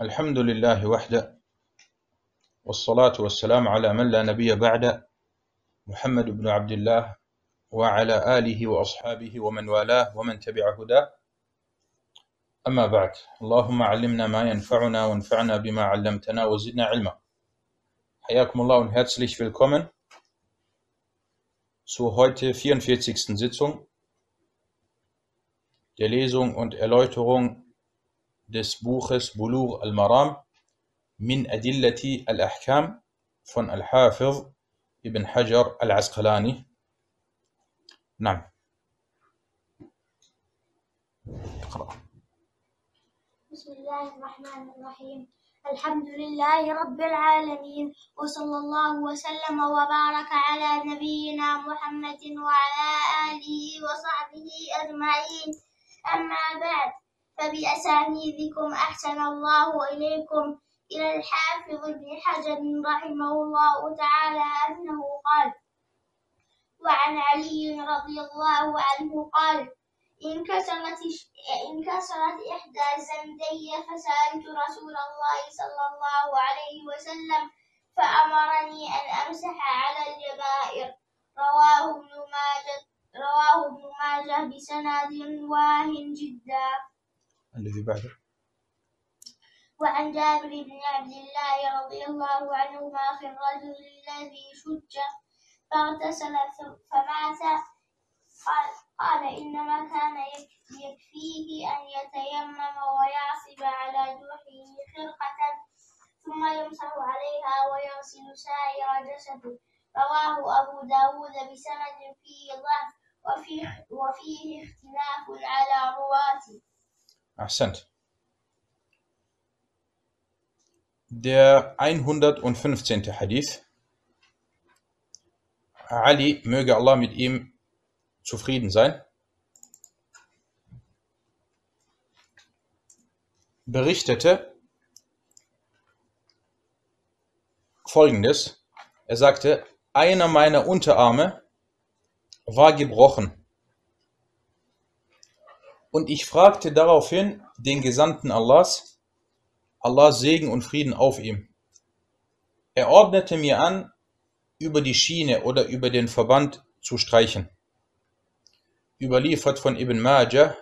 الحمد لله وحده والصلاة والسلام على من لا نبي بعد محمد بن عبد الله وعلى آله وأصحابه ومن والاه ومن تبع هداه أما بعد اللهم علمنا ما ينفعنا وانفعنا بما علمتنا وزدنا علما حياكم الله und herzlich willkommen zur heute 44. Sitzung der Lesung und Erläuterung des Buches al-Maram min Adillati al-Ahkam von Al-Hafiz ibn Hajar al-Asqalani. نعم. اقرأ. بسم الله الرحمن الرحيم الحمد لله رب العالمين وصلى الله وسلم وبارك على نبينا محمد وعلى آله وصحبه أجمعين أما بعد فبأسانيدكم أحسن الله إليكم إلى الحافظ ابن حجر رحمه الله تعالى أنه قال وعن علي رضي الله عنه قال انكسرت انكسرت إحدى زندي فسألت رسول الله صلى الله عليه وسلم فأمرني أن أمسح على الجبائر. رواه ابن ماجه رواه ابن ماجه بسند واه جدا. الذي بعده. وعن جابر بن عبد الله رضي الله عنهما في الرجل الذي شج فاغتسل فمات قال, قال إنما كان يكفيه أن يتيمم ويعصب على جرحه خرقة ثم يمسح عليها ويغسل سائر جسده. رواه أبو داود بسند فيه ضعف وفيه, وفيه اختلاف على رواته. Ahsant. Der 115. Hadith. Ali, möge Allah mit ihm zufrieden sein, berichtete folgendes. Er sagte, einer meiner Unterarme war gebrochen. Und ich fragte daraufhin den Gesandten Allahs, Allahs Segen und Frieden auf ihm. Er ordnete mir an, über die Schiene oder über den Verband zu streichen. Überliefert von Ibn Majah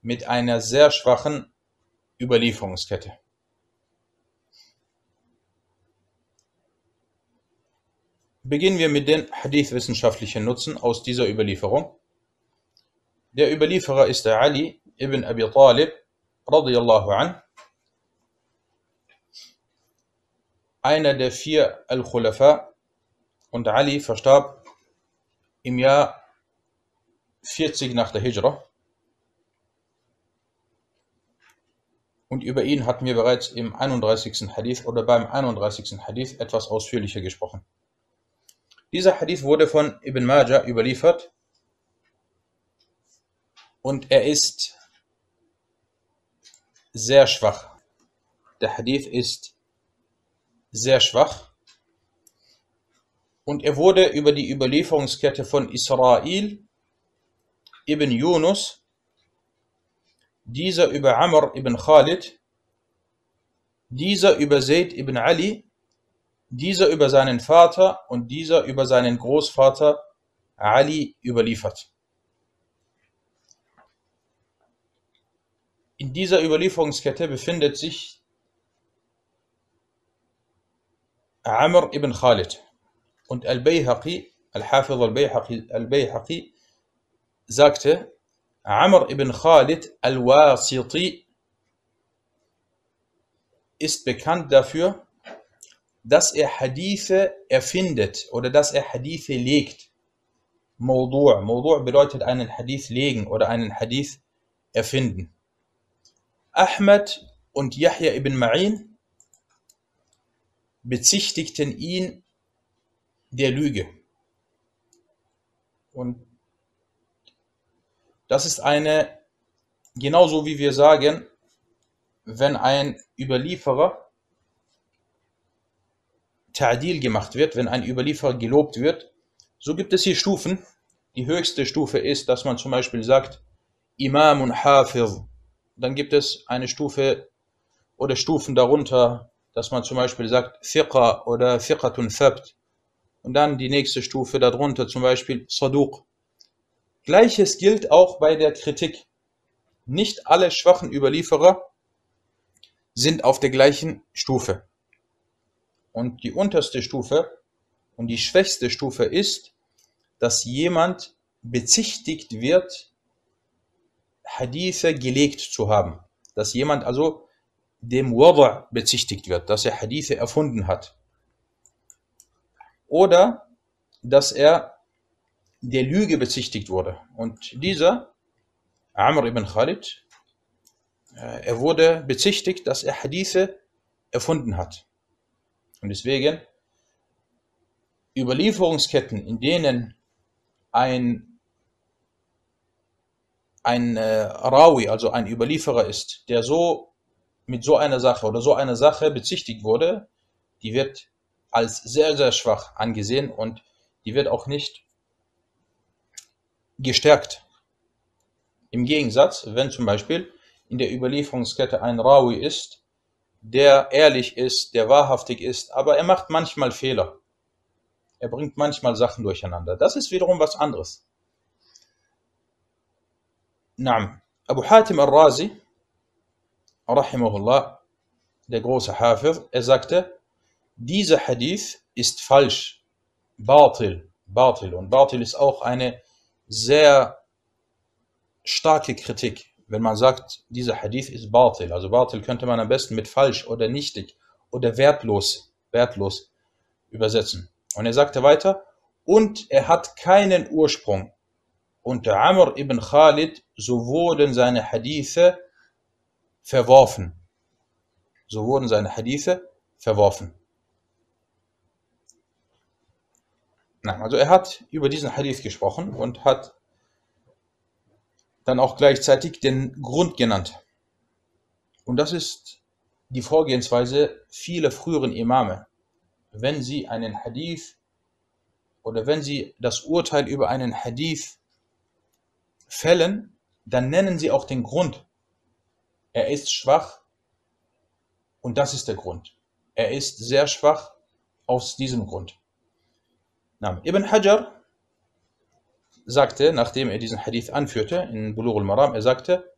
mit einer sehr schwachen Überlieferungskette. Beginnen wir mit den hadithwissenschaftlichen Nutzen aus dieser Überlieferung. Der Überlieferer ist der Ali ibn Abi Talib radiyallahu an, einer der vier Al-Khulafa und Ali verstarb im Jahr 40 nach der Hijra. Und über ihn hatten wir bereits im 31. Hadith oder beim 31. Hadith etwas ausführlicher gesprochen. Dieser Hadith wurde von Ibn Majah überliefert und er ist sehr schwach. Der Hadith ist sehr schwach und er wurde über die Überlieferungskette von Israel ibn Yunus, dieser über Amr ibn Khalid, dieser über Zayd ibn Ali, dieser über seinen Vater und dieser über seinen Großvater Ali überliefert. In dieser Überlieferungskette befindet sich Amr ibn Khalid und Al-Bayhaqi, Al-Hafiz Al-Bayhaqi, Al-Bayhaqi sagte, Amr ibn Khalid Al-Wasiti ist bekannt dafür, dass er Hadithe erfindet oder dass er Hadithe legt. Mawdu' Mawdu' bedeutet einen Hadith legen oder einen Hadith erfinden. Ahmad und Yahya ibn Ma'in bezichtigten ihn der Lüge. Und das ist eine, genauso wie wir sagen, wenn ein Überlieferer Ta'dil gemacht wird, wenn ein Überlieferer gelobt wird, so gibt es hier Stufen. Die höchste Stufe ist, dass man zum Beispiel sagt, Imam und Hafiz. Dann gibt es eine Stufe oder Stufen darunter, dass man zum Beispiel sagt Thiqa oder Thiqatun Thabt und dann die nächste Stufe darunter, zum Beispiel Saduq. Gleiches gilt auch bei der Kritik. Nicht alle schwachen Überlieferer sind auf der gleichen Stufe. Und die unterste Stufe und die schwächste Stufe ist, dass jemand bezichtigt wird, Hadithe gelegt zu haben. Dass jemand also dem Wada bezichtigt wird, dass er Hadithe erfunden hat. Oder dass er der Lüge bezichtigt wurde. Und dieser, Amr ibn Khalid, äh, er wurde bezichtigt, dass er Hadithe erfunden hat. Und deswegen Überlieferungsketten, in denen ein, ein äh, Rawi, also ein Überlieferer ist, der so mit so einer Sache oder so einer Sache bezichtigt wurde, die wird als sehr, sehr schwach angesehen und die wird auch nicht gestärkt. Im Gegensatz, wenn zum Beispiel in der Überlieferungskette ein Rawi ist, der ehrlich ist, der wahrhaftig ist, aber er macht manchmal Fehler. Er bringt manchmal Sachen durcheinander. Das ist wiederum was anderes. Naam. Abu Hatim al-Razi, rahimahullah, der große Hafiz, er sagte, dieser Hadith ist falsch. Batil. Batil. Und Batil ist auch eine sehr starke Kritik wenn man sagt, dieser Hadith ist Batil. Also Batil könnte man am besten mit falsch oder nichtig oder wertlos, wertlos übersetzen. Und er sagte weiter, und er hat keinen Ursprung. Unter Amr ibn Khalid, so wurden seine Hadithe verworfen. So wurden seine Hadithe verworfen. Also er hat über diesen Hadith gesprochen und hat dann auch gleichzeitig den Grund genannt. Und das ist die Vorgehensweise vieler früheren Imame. Wenn sie einen Hadith oder wenn sie das Urteil über einen Hadith fällen, dann nennen sie auch den Grund. Er ist schwach und das ist der Grund. Er ist sehr schwach aus diesem Grund. Ibn Hajar sagte, nachdem er diesen Hadith anführte in Bulugh al-Maram, er sagte,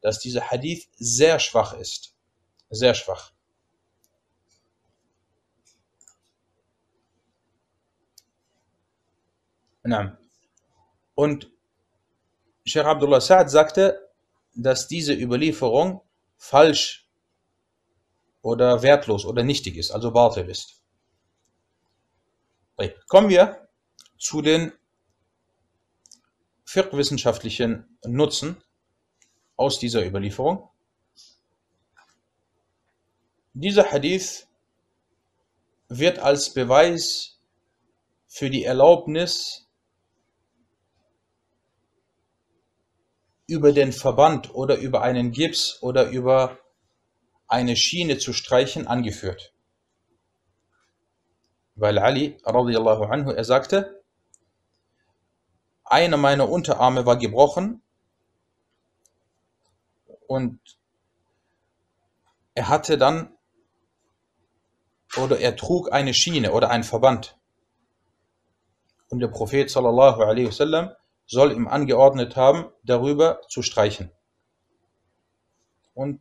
dass dieser Hadith sehr schwach ist. Sehr schwach. Und Sheikh Abdullah Sa'ad sagte, dass diese Überlieferung falsch oder wertlos oder nichtig ist, also Batil ist. Kommen wir zu den fiqh-wissenschaftlichen Nutzen aus dieser Überlieferung. Dieser Hadith wird als Beweis für die Erlaubnis über den Verband oder über einen Gips oder über eine Schiene zu streichen angeführt. Weil Ali radiallahu anhu, er sagte, einer meiner Unterarme war gebrochen und er hatte dann oder er trug eine Schiene oder ein Verband. Und der Prophet sallallahu alaihi wasallam soll ihm angeordnet haben, darüber zu streichen. Und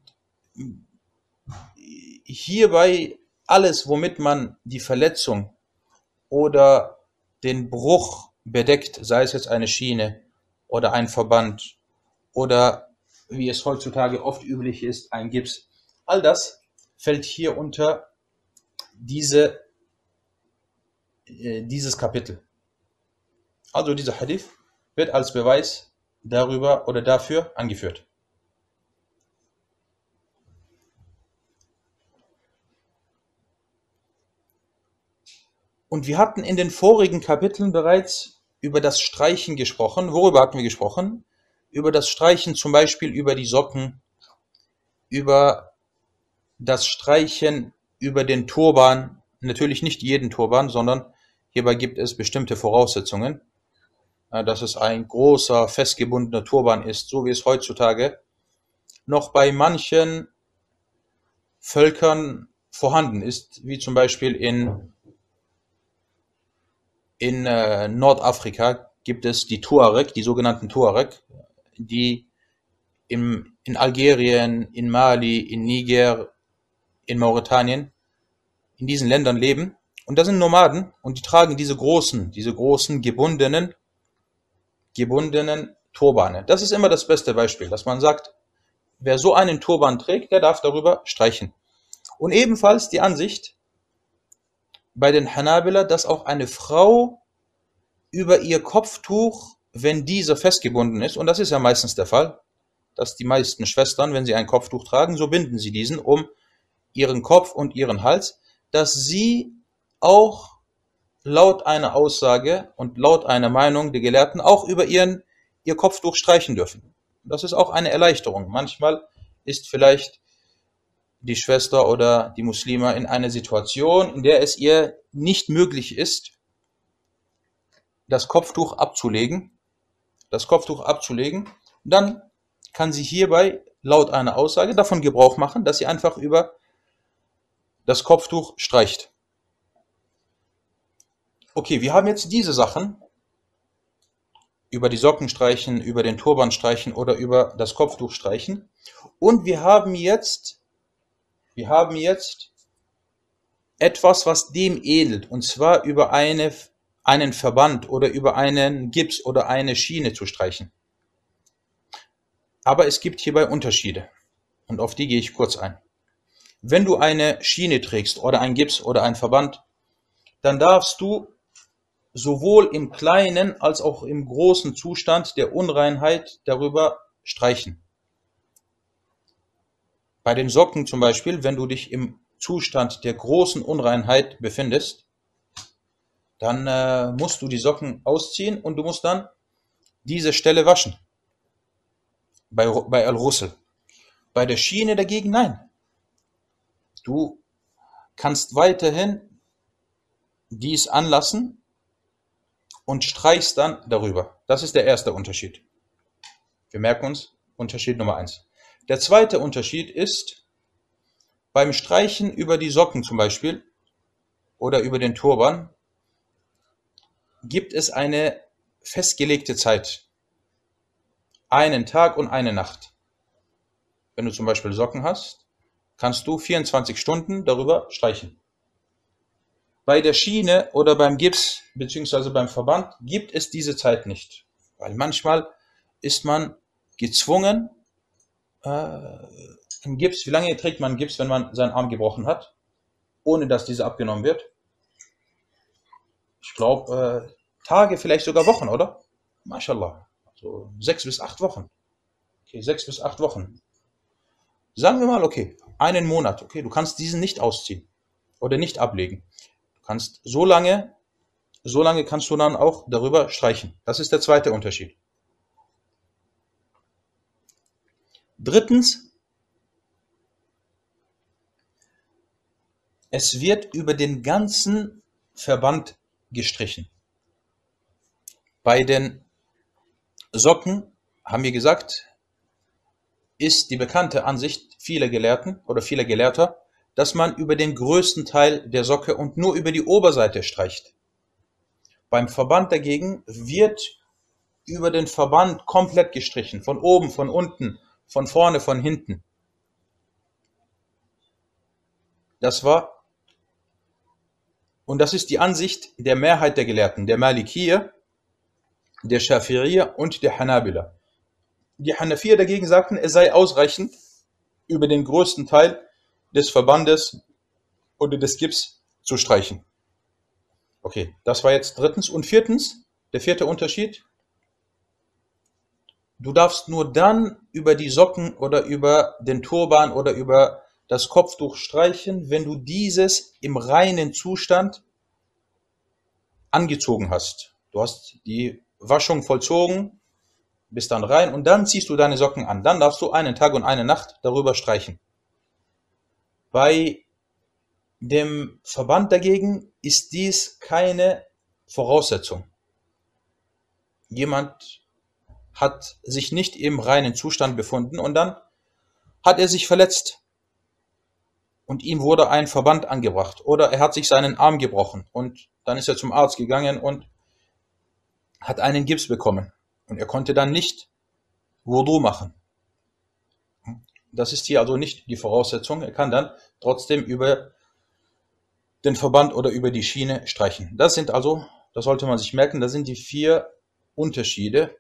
hierbei alles, womit man die Verletzung oder den Bruch bedeckt, sei es jetzt eine Schiene oder ein Verband oder wie es heutzutage oft üblich ist, ein Gips. All das fällt hier unter diese, äh, dieses Kapitel. Also dieser Hadith wird als Beweis darüber oder dafür angeführt. Und wir hatten in den vorigen Kapiteln bereits über das Streichen gesprochen. Worüber hatten wir gesprochen? Über das Streichen zum Beispiel über die Socken, über das Streichen über den Turban, natürlich nicht jeden Turban, sondern hierbei gibt es bestimmte Voraussetzungen, dass es ein großer, festgebundener Turban ist, so wie es heutzutage noch bei manchen Völkern vorhanden ist, wie zum Beispiel in, in äh, Nordafrika gibt es die Tuareg, die sogenannten Tuareg, die im, in Algerien, in Mali, in Niger, in Mauretanien, in diesen Ländern leben. Und da sind Nomaden und die tragen diese großen, diese großen gebundenen, gebundenen Turbane. Das ist immer das beste Beispiel, dass man sagt, wer so einen Turban trägt, der darf darüber streichen. Und ebenfalls die Ansicht bei den Hanabila, dass auch eine Frau über ihr Kopftuch, wenn dieser festgebunden ist, und das ist ja meistens der Fall, dass die meisten Schwestern, wenn sie ein Kopftuch tragen, so binden sie diesen um ihren Kopf und ihren Hals, dass sie auch laut einer Aussage und laut einer Meinung der Gelehrten auch über ihren, ihr Kopftuch streichen dürfen. Das ist auch eine Erleichterung. Manchmal ist vielleicht die Schwester oder die Muslime in einer Situation, in der es ihr nicht möglich ist, das Kopftuch abzulegen, das Kopftuch abzulegen, dann kann sie hierbei laut einer Aussage davon Gebrauch machen, dass sie einfach über das Kopftuch streicht. Okay, wir haben jetzt diese Sachen, über die Socken streichen, über den Turban streichen oder über das Kopftuch streichen. Und wir haben jetzt, wir haben jetzt etwas, was dem ähnelt, und zwar über eine, einen Verband oder über einen Gips oder eine Schiene zu streichen. Aber es gibt hierbei Unterschiede und auf die gehe ich kurz ein. Wenn du eine Schiene trägst oder ein Gips oder ein Verband, dann darfst du sowohl im kleinen als auch im großen Zustand der Unreinheit darüber streichen. Bei den Socken zum Beispiel, wenn du dich im Zustand der großen Unreinheit befindest, dann äh, musst du die Socken ausziehen und du musst dann diese Stelle waschen. Bei, bei Al-Russel. Bei der Schiene dagegen nein. Du kannst weiterhin dies anlassen und streichst dann darüber. Das ist der erste Unterschied. Wir merken uns Unterschied Nummer eins. Der zweite Unterschied ist, beim Streichen über die Socken zum Beispiel oder über den Turban gibt es eine festgelegte Zeit. Einen Tag und eine Nacht. Wenn du zum Beispiel Socken hast, kannst du 24 Stunden darüber streichen. Bei der Schiene oder beim Gips beziehungsweise beim Verband gibt es diese Zeit nicht. Weil manchmal ist man gezwungen, äh, ein Gips, wie lange trägt man Gips, wenn man seinen Arm gebrochen hat, ohne dass dieser abgenommen wird? Ich glaube, äh, Tage, vielleicht sogar Wochen, oder? Mashallah. So sechs bis acht Wochen. Okay, sechs bis acht Wochen. Sagen wir mal, okay, einen Monat, okay, du kannst diesen nicht ausziehen oder nicht ablegen kannst so lange, so lange kannst du dann auch darüber streichen. Das ist der zweite Unterschied. Drittens, es wird über den ganzen Verband gestrichen. Bei den Socken haben wir gesagt, ist die bekannte Ansicht vieler Gelehrten oder vieler Gelehrter, dass man über den größten Teil der Socke und nur über die Oberseite streicht. Beim Verband dagegen wird über den Verband komplett gestrichen, von oben, von unten, von vorne, von hinten. Das war, und das ist die Ansicht der Mehrheit der Gelehrten, der Malikiyya, der Shafi'iyya und der Hanabila. Die Hanafiya dagegen sagten, es sei ausreichend, über den größten Teil des Verbandes oder des Gips zu streichen. Okay, das war jetzt drittens. Und viertens, der vierte Unterschied. Du darfst nur dann über die Socken oder über den Turban oder über das Kopftuch streichen, wenn du dieses im reinen Zustand angezogen hast. Du hast die Waschung vollzogen, bist dann rein und dann ziehst du deine Socken an. Dann darfst du einen Tag und eine Nacht darüber streichen. Bei dem Verband dagegen ist dies keine Voraussetzung. Jemand hat sich nicht im reinen Zustand befunden und dann hat er sich verletzt. und ihm wurde ein Verband angebracht oder er hat sich seinen Arm gebrochen und dann ist er zum Arzt gegangen und hat einen Gips bekommen und er konnte dann nicht Wudu machen. Das ist hier also nicht die Voraussetzung. Er kann dann trotzdem über den Verband oder über die Schiene streichen. Das sind also, das sollte man sich merken, das sind die vier Unterschiede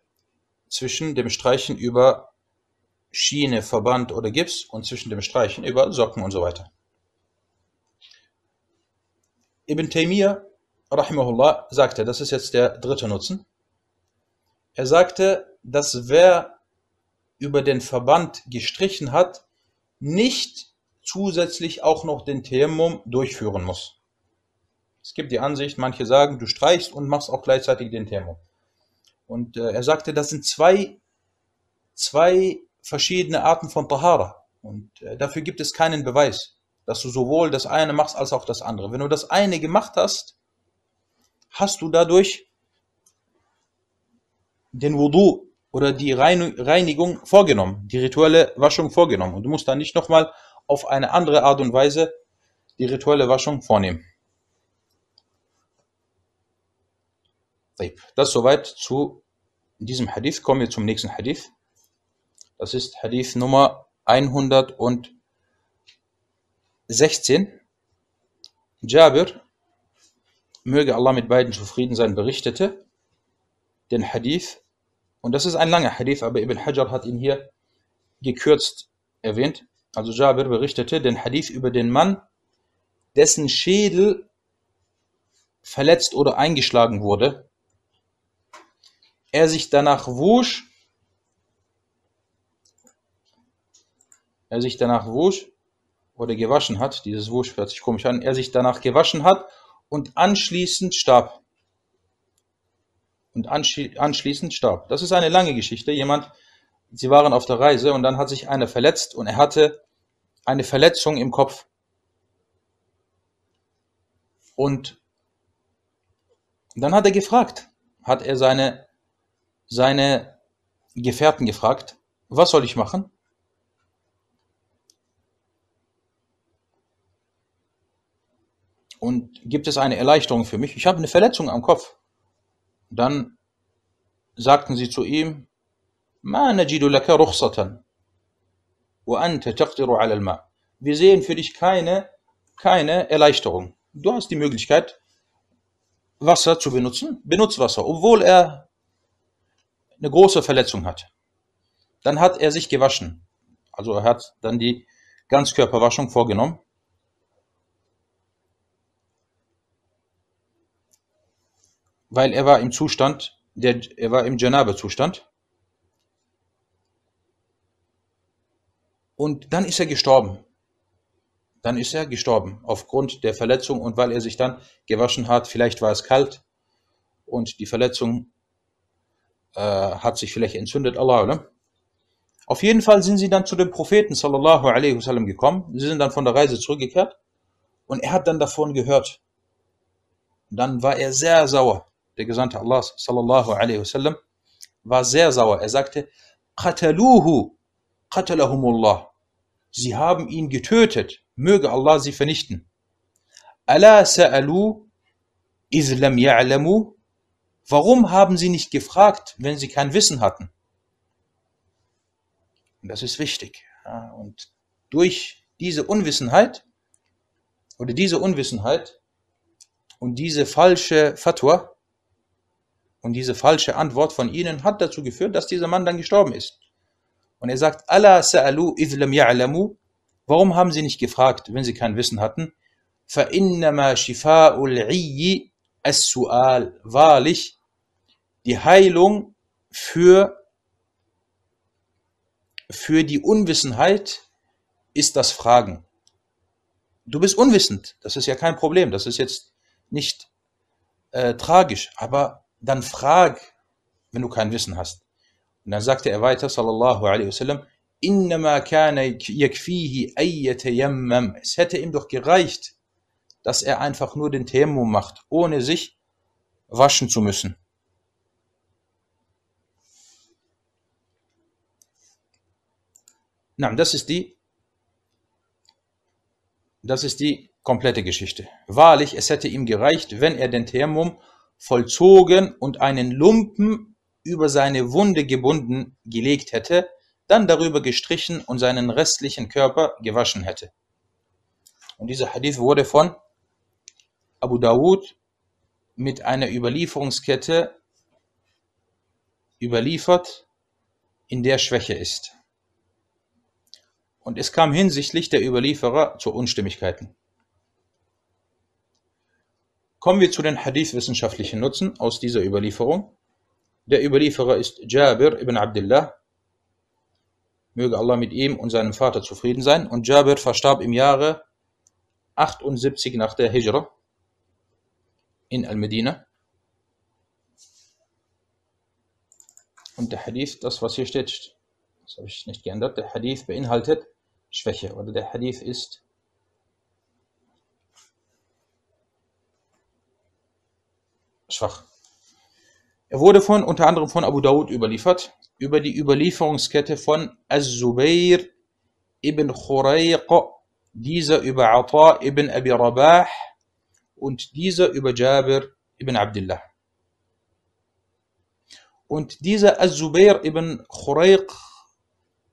zwischen dem Streichen über Schiene, Verband oder Gips und zwischen dem Streichen über Socken und so weiter. Ibn Taymiyyah, rahimahullah, sagte, das ist jetzt der dritte Nutzen, er sagte, dass wer über den Verband gestrichen hat, nicht zusätzlich auch noch den Tayemmum durchführen muss. Es gibt die Ansicht, manche sagen, du streichst und machst auch gleichzeitig den Tayemmum. Und äh, er sagte, das sind zwei, zwei verschiedene Arten von Tahara. Und äh, dafür gibt es keinen Beweis, dass du sowohl das eine machst als auch das andere. Wenn du das eine gemacht hast, hast du dadurch den Wudu oder die Reinigung vorgenommen, die rituelle Waschung vorgenommen. Und du musst dann nicht nochmal auf eine andere Art und Weise die rituelle Waschung vornehmen. Das soweit zu diesem Hadith. Kommen wir zum nächsten Hadith. Das ist Hadith Nummer 116. Jabir, möge Allah mit beiden zufrieden sein, berichtete den Hadith. Und das ist ein langer Hadith, aber Ibn Hajar hat ihn hier gekürzt erwähnt. Also Jabir berichtete den Hadith über den Mann, dessen Schädel verletzt oder eingeschlagen wurde er sich danach wusch, er sich danach wusch oder gewaschen hat, dieses Wusch hört sich komisch an, er sich danach gewaschen hat und anschließend starb. Und anschließend starb. Das ist eine lange Geschichte. Jemand, sie waren auf der Reise und dann hat sich einer verletzt und er hatte eine Verletzung im Kopf. Und dann hat er gefragt, hat er seine seine Gefährten gefragt, was soll ich machen? Und gibt es eine Erleichterung für mich? Ich habe eine Verletzung am Kopf. Dann sagten sie zu ihm, ما نجد لك رخصة وأنت تقدر على الماء. Wir sehen für dich keine, keine Erleichterung. Du hast die Möglichkeit, Wasser zu benutzen. Benutz Wasser, obwohl er eine große Verletzung hat. Dann hat er sich gewaschen. Also er hat dann die Ganzkörperwaschung vorgenommen. Weil er war im Zustand, der, er war im Janabe-Zustand. Und dann ist er gestorben. Dann ist er gestorben aufgrund der Verletzung und weil er sich dann gewaschen hat. Vielleicht war es kalt und die Verletzung äh, hat sich vielleicht entzündet, Allah, oder? Auf jeden Fall sind sie dann zu dem Propheten sallallahu alaihi wasallam gekommen. Sie sind dann von der Reise zurückgekehrt und er hat dann davon gehört. Dann war er sehr sauer. Der Gesandte Allah sallallahu alaihi wasallam war sehr sauer. Er sagte, Qataluhu, qatalahumullah. Sie haben ihn getötet. Möge Allah sie vernichten. Ala sa'alu, iz lam ya'lamu, Warum haben sie nicht gefragt, wenn sie kein Wissen hatten? Das ist wichtig. Und durch diese Unwissenheit oder diese Unwissenheit und diese falsche Fatwa und diese falsche Antwort von ihnen hat dazu geführt, dass dieser Mann dann gestorben ist. Und er sagt, Allah sa'alu idlam ya'lamu. Warum haben sie nicht gefragt, wenn sie kein Wissen hatten? فَإِنَّمَا شِفَاءُ الْعِيِّ as-su'al, wahrlich, die Heilung für, für die Unwissenheit ist das Fragen. Du bist unwissend, das ist ja kein Problem, das ist jetzt nicht äh, tragisch, aber dann frag, wenn du kein Wissen hast. Und dann sagte er weiter, sallallahu alaihi wasallam, innama kana yakfihi ay Es hätte ihm doch gereicht, dass er einfach nur den Tayammum macht, ohne sich waschen zu müssen. Na, das ist die Das ist die komplette Geschichte. Wahrlich, es hätte ihm gereicht, wenn er den Thermum vollzogen und einen Lumpen über seine Wunde gebunden gelegt hätte, dann darüber gestrichen und seinen restlichen Körper gewaschen hätte. Und dieser Hadith wurde von Abu Dawud mit einer Überlieferungskette überliefert, in der Schwäche ist. Und es kam hinsichtlich der Überlieferer zu Unstimmigkeiten. Kommen wir zu den Hadith-wissenschaftlichen Nutzen aus dieser Überlieferung. Der Überlieferer ist Jabir ibn Abdullah. Möge Allah mit ihm und seinem Vater zufrieden sein. Und Jabir verstarb im Jahre 78 nach der Hijra in Al-Medina. Und der Hadith, das was hier steht, das habe ich nicht geändert, der Hadith beinhaltet Schwäche oder der Hadith ist schwach. Er wurde von unter anderem von Abu Dawud überliefert, über die Überlieferungskette von Az-Zubayr ibn Khurayq, dieser über Ata ibn Abi Rabah und dieser über Jabir ibn Abdullah. Und dieser Az-Zubayr ibn Khurayq,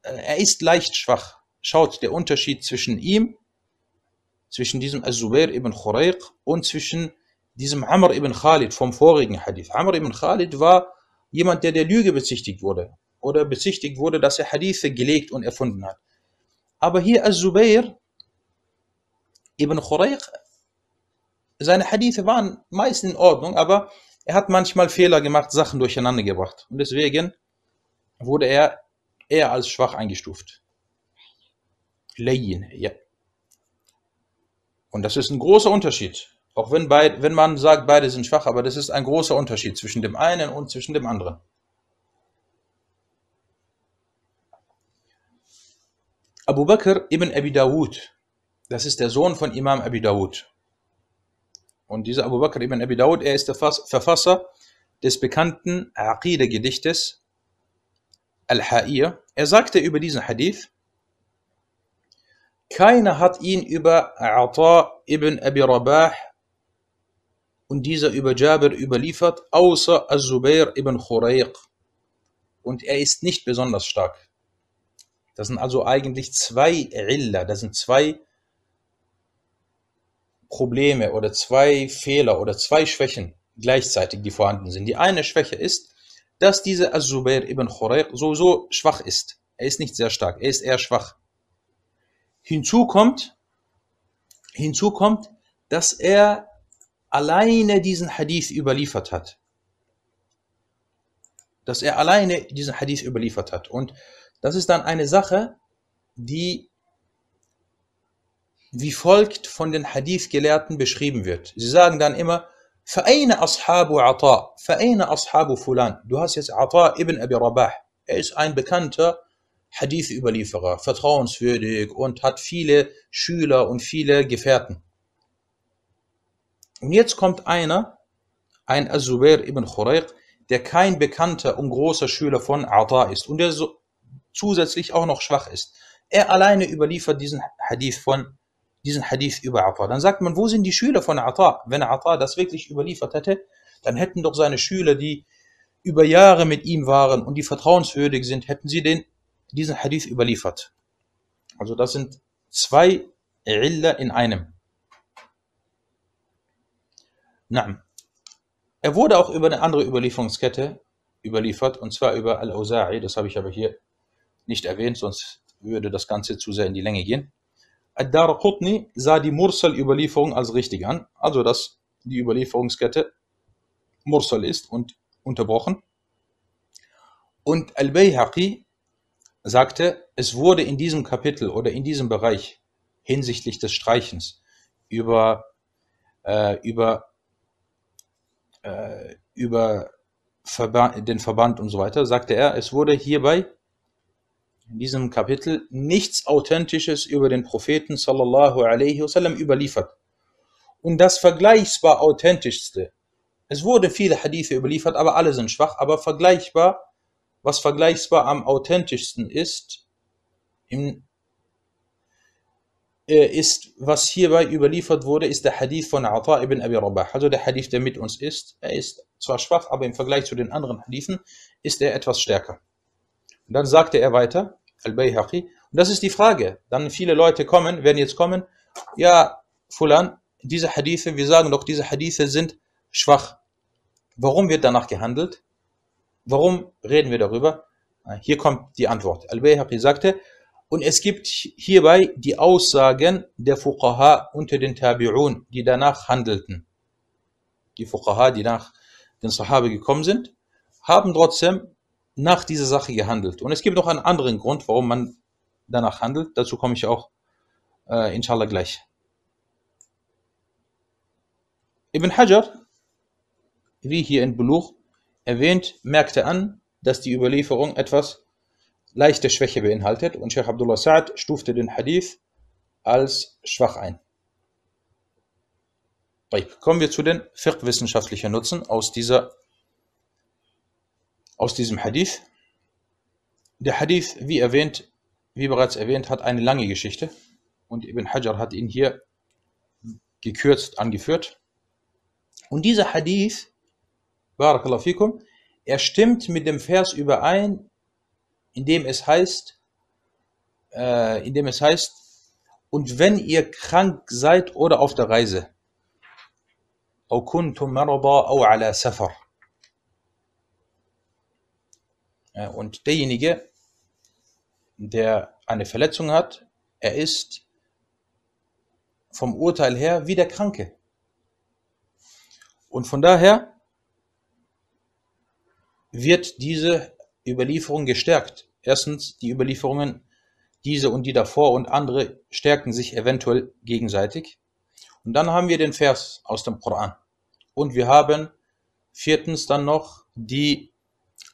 er ist leicht schwach. Schaut der Unterschied zwischen ihm, zwischen diesem Az-Zubayr ibn Khurayq und zwischen diesem Amr ibn Khalid vom vorigen Hadith. Amr ibn Khalid war jemand, der der Lüge bezichtigt wurde oder bezichtigt wurde, dass er Hadithe gelegt und erfunden hat. Aber hier Az-Zubayr ibn Khurayq, seine Hadithe waren meist in Ordnung, aber er hat manchmal Fehler gemacht, Sachen durcheinander gebracht. Und deswegen wurde er eher als schwach eingestuft. Layin, ja. Und das ist ein großer Unterschied. Auch wenn, beid, wenn man sagt, beide sind schwach, aber das ist ein großer Unterschied zwischen dem einen und zwischen dem anderen. Abu Bakr ibn Abi Dawud, das ist der Sohn von Imam Abi Dawud. Und dieser Abu Bakr ibn Abi Dawud, er ist der Verfasser des bekannten Aqidah-Gedichtes Al-Ha'ir. Er sagte über diesen Hadith, keiner hat ihn über Ata ibn Abi Rabah und dieser über Jabir überliefert, außer Az-Zubair ibn Khurayq. Und er ist nicht besonders stark. Das sind also eigentlich zwei Illa, das sind zwei Probleme oder zwei Fehler oder zwei Schwächen gleichzeitig, die vorhanden sind. Die eine Schwäche ist, dass dieser Az-Zubair ibn Khurayq so, so schwach ist. Er ist nicht sehr stark, er ist eher schwach. Hinzu kommt, hinzu kommt, dass er alleine diesen Hadith überliefert hat. Dass er alleine diesen Hadith überliefert hat. Und das ist dann eine Sache, die wie folgt von den Hadith-Gelehrten beschrieben wird. Sie sagen dann immer, Vereine Ashabu Ata, Vereine Ashabu Fulan. Du hast jetzt Ata ibn Abi Rabah. Er ist ein bekannter Hadith-Überlieferer, vertrauenswürdig und hat viele Schüler und viele Gefährten. Und jetzt kommt einer, ein Azubair ibn Khurayq, der kein bekannter und großer Schüler von Ata ist und der so zusätzlich auch noch schwach ist. Er alleine überliefert diesen Hadith von diesen Hadith über Ata. Dann sagt man, wo sind die Schüler von Ata? Wenn Ata das wirklich überliefert hätte, dann hätten doch seine Schüler, die über Jahre mit ihm waren und die vertrauenswürdig sind, hätten sie den, diesen Hadith überliefert. Also das sind zwei Illa in einem. Naam. Er wurde auch über eine andere Überlieferungskette überliefert, und zwar über Al-Auza'i, das habe ich aber hier nicht erwähnt, sonst würde das Ganze zu sehr in die Länge gehen. Ad-Dar Qutni sah die Mursal-Überlieferung als richtig an, also dass die Überlieferungskette Mursal ist und unterbrochen. Und Al-Bayhaqi sagte, es wurde in diesem Kapitel oder in diesem Bereich hinsichtlich des Streichens über, äh, über äh, über Verband, den Verband und so weiter, sagte er, es wurde hierbei in diesem Kapitel nichts Authentisches über den Propheten sallallahu alaihi wasallam überliefert. Und das vergleichbar authentischste, es wurde viele Hadithe überliefert, aber alle sind schwach, aber vergleichbar, was vergleichbar am authentischsten ist, im, ist, was hierbei überliefert wurde, ist der Hadith von Ata ibn Abi Rabah. Also der Hadith, der mit uns ist. Er ist zwar schwach, aber im Vergleich zu den anderen Hadithen ist er etwas stärker. Und dann sagte er weiter, Al-Bayhaqi, und das ist die Frage. Dann viele Leute kommen, werden jetzt kommen, ja, Fulan, diese Hadithe, wir sagen doch, diese Hadithe sind schwach. Warum wird danach gehandelt? Warum reden wir darüber? Hier kommt die Antwort. Al-Bayhaqi sagte, und es gibt hierbei die Aussagen der Fuqaha unter den Tabi'un, die danach handelten. Die Fuqaha, die nach den Sahaba gekommen sind, haben trotzdem nach dieser Sache gehandelt. Und es gibt noch einen anderen Grund, warum man danach handelt. Dazu komme ich auch äh, inshallah gleich. Ibn Hajar, wie hier in Buluch erwähnt, merkte an, dass die Überlieferung etwas leichte Schwäche beinhaltet und Sheikh Abdullah Sa'ad stufte den Hadith als schwach ein. Kommen wir zu den fiqh-wissenschaftlichen Nutzen aus, dieser, aus diesem Hadith. Der Hadith, wie erwähnt, wie bereits erwähnt, hat eine lange Geschichte und Ibn Hajar hat ihn hier gekürzt angeführt. Und dieser Hadith, Barakallahu fikum, er stimmt mit dem Vers überein, in dem es heißt, äh, in dem es heißt, und wenn ihr krank seid oder auf der Reise, أو كنتم مرضى أو على سفر. Und derjenige, der eine Verletzung hat, er ist vom Urteil her wie der Kranke. Und von daher wird diese Überlieferung gestärkt. Erstens, die Überlieferungen, diese und die davor und andere stärken sich eventuell gegenseitig. Und dann haben wir den Vers aus dem Koran. Und wir haben viertens dann noch die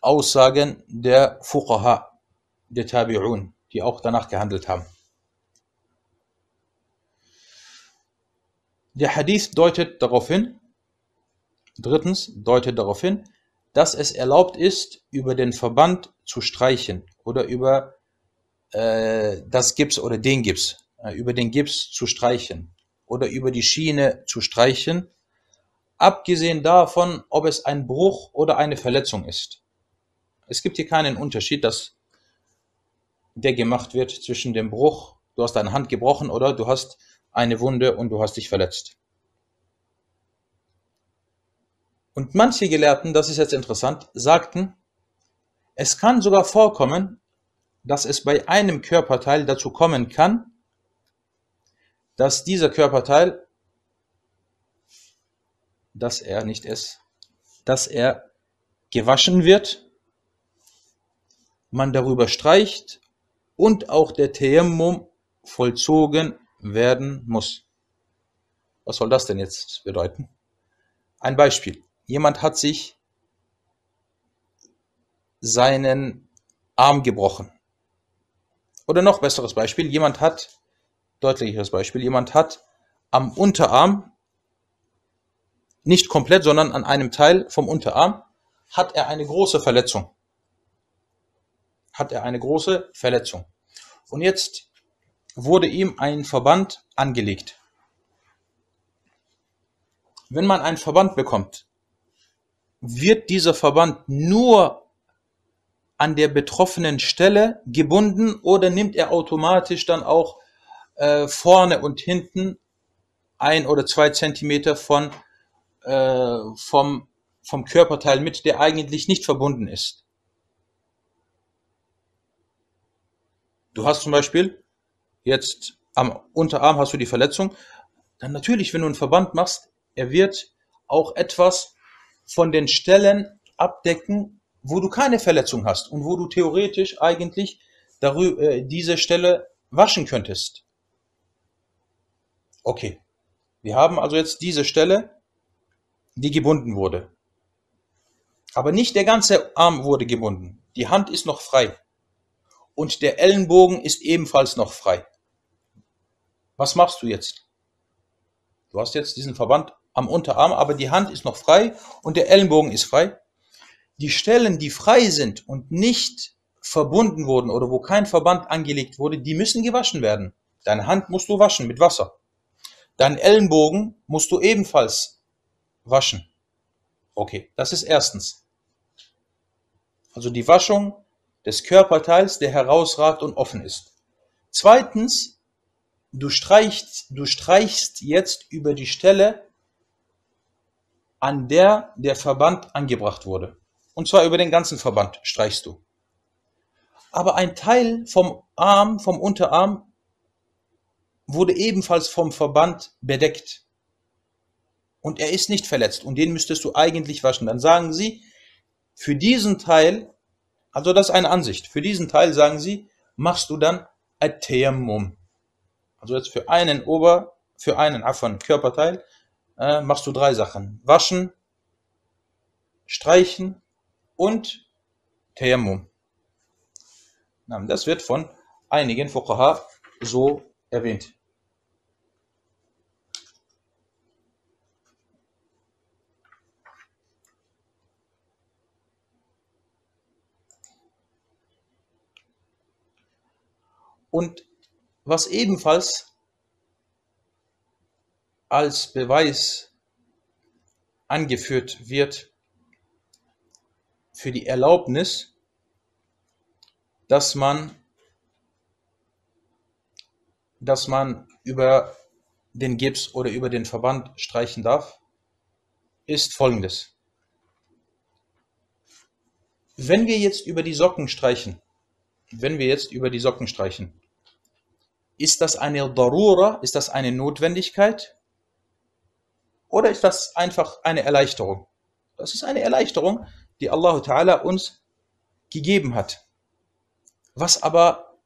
Aussagen der Fuqaha, der Tabi'un, die auch danach gehandelt haben. Der Hadith deutet darauf hin, drittens deutet darauf hin, dass es erlaubt ist, über den Verband zu streichen oder über äh, das Gips oder den Gips, äh, über den Gips zu streichen oder über die Schiene zu streichen, abgesehen davon, ob es ein Bruch oder eine Verletzung ist. Es gibt hier keinen Unterschied, dass der gemacht wird zwischen dem Bruch, du hast deine Hand gebrochen oder du hast eine Wunde und du hast dich verletzt. Und manche Gelehrten, das ist jetzt interessant, sagten, es kann sogar vorkommen, dass es bei einem Körperteil dazu kommen kann, dass dieser Körperteil, dass er nicht es, dass er gewaschen wird, man darüber streicht und auch der Tayammum vollzogen werden muss. Was soll das denn jetzt bedeuten? Ein Beispiel jemand hat sich seinen Arm gebrochen. Oder noch besseres Beispiel, jemand hat, deutlicheres Beispiel, jemand hat am Unterarm, nicht komplett, sondern an einem Teil vom Unterarm, hat er eine große Verletzung. Hat er eine große Verletzung. Und jetzt wurde ihm ein Verband angelegt. Wenn man einen Verband bekommt, wird dieser Verband nur an der betroffenen Stelle gebunden oder nimmt er automatisch dann auch äh, vorne und hinten ein oder zwei Zentimeter von, äh, vom, vom Körperteil mit, der eigentlich nicht verbunden ist. Du hast zum Beispiel jetzt am Unterarm hast du die Verletzung, dann natürlich, wenn du einen Verband machst, er wird auch etwas von den Stellen abdecken, wo du keine Verletzung hast und wo du theoretisch eigentlich darüber, äh, diese Stelle waschen könntest. Okay. Wir haben also jetzt diese Stelle, die gebunden wurde. Aber nicht der ganze Arm wurde gebunden. Die Hand ist noch frei. Und der Ellenbogen ist ebenfalls noch frei. Was machst du jetzt? Du hast jetzt diesen Verband am Unterarm, aber die Hand ist noch frei und der Ellenbogen ist frei. Die Stellen, die frei sind und nicht verbunden wurden oder wo kein Verband angelegt wurde, die müssen gewaschen werden. Deine Hand musst du waschen mit Wasser. Deinen Ellenbogen musst du ebenfalls waschen. Okay, das ist erstens. Also die Waschung des Körperteils, der herausragt und offen ist. Zweitens, du streichst, du streichst jetzt über die Stelle, an der der Verband angebracht wurde. Und zwar über den ganzen Verband streichst du. Aber ein Teil vom Arm, vom Unterarm, wurde ebenfalls vom Verband bedeckt. Und er ist nicht verletzt. Und den müsstest du eigentlich waschen. Dann sagen sie, für diesen Teil, also das ist eine Ansicht, für diesen Teil sagen sie, machst du dann At-Tayammum. Also jetzt für einen Ober, für einen Afan Körperteil äh, machst du drei Sachen. Waschen, streichen und Tayammum. Das wird von einigen Fuqaha so erwähnt. Und was ebenfalls als Beweis angeführt wird für die Erlaubnis, dass man, dass man über den Gips oder über den Verband streichen darf, ist folgendes. Wenn wir jetzt über die Socken streichen, wenn wir jetzt über die Socken streichen, ist das eine Darura, ist das eine Notwendigkeit oder ist das einfach eine Erleichterung? Das ist eine Erleichterung, die Allah Ta'ala uns gegeben hat. Was aber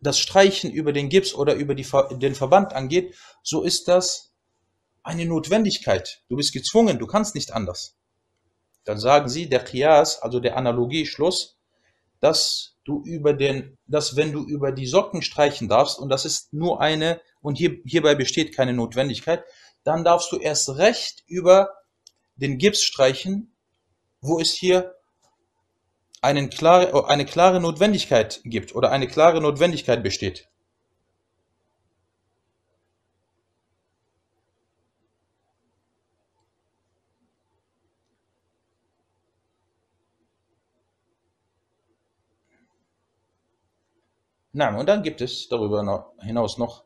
das Streichen über den Gips oder über die, den Verband angeht, so ist das eine Notwendigkeit. Du bist gezwungen, du kannst nicht anders. Dann sagen sie, der Qiyas, also der Analogieschluss, dass du über den, dass wenn du über die Socken streichen darfst, und das ist nur eine, und hier, hierbei besteht keine Notwendigkeit, dann darfst du erst recht über den Gips streichen, wo es hier einen klare, eine klare Notwendigkeit gibt oder eine klare Notwendigkeit besteht. Na, und dann gibt es darüber hinaus noch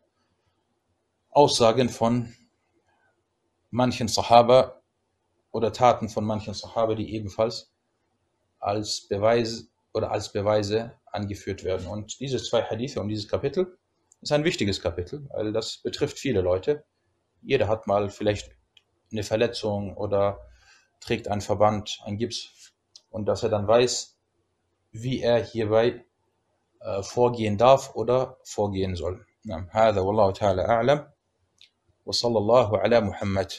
Aussagen von manchen Sahaba oder Taten von manchen Sahaba, die ebenfalls als Beweis oder als Beweise angeführt werden. Und diese zwei Hadithe und dieses Kapitel ist ein wichtiges Kapitel, weil das betrifft viele Leute. Jeder hat mal vielleicht eine Verletzung oder trägt einen Verband, einen Gips und dass er dann weiß, wie er hierbei äh, vorgehen darf oder vorgehen soll. هذا والله تعالى أعلم وصلى الله على محمد.